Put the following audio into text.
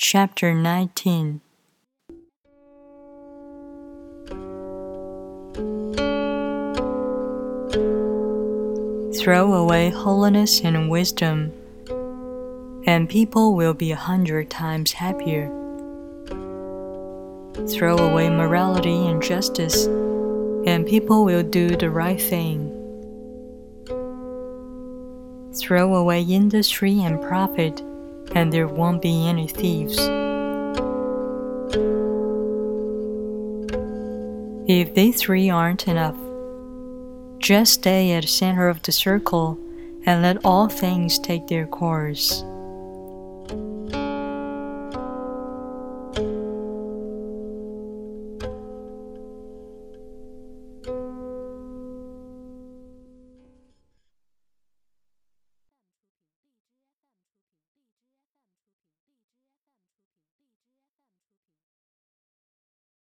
Chapter 19 Throw away holiness and wisdom, and people will be a hundred times happier. Throw away morality and justice, and people will do the right thing. Throw away industry and profit, and there won't be any thieves. If these three aren't enough, just stay at the center of the circle and let all things take their course.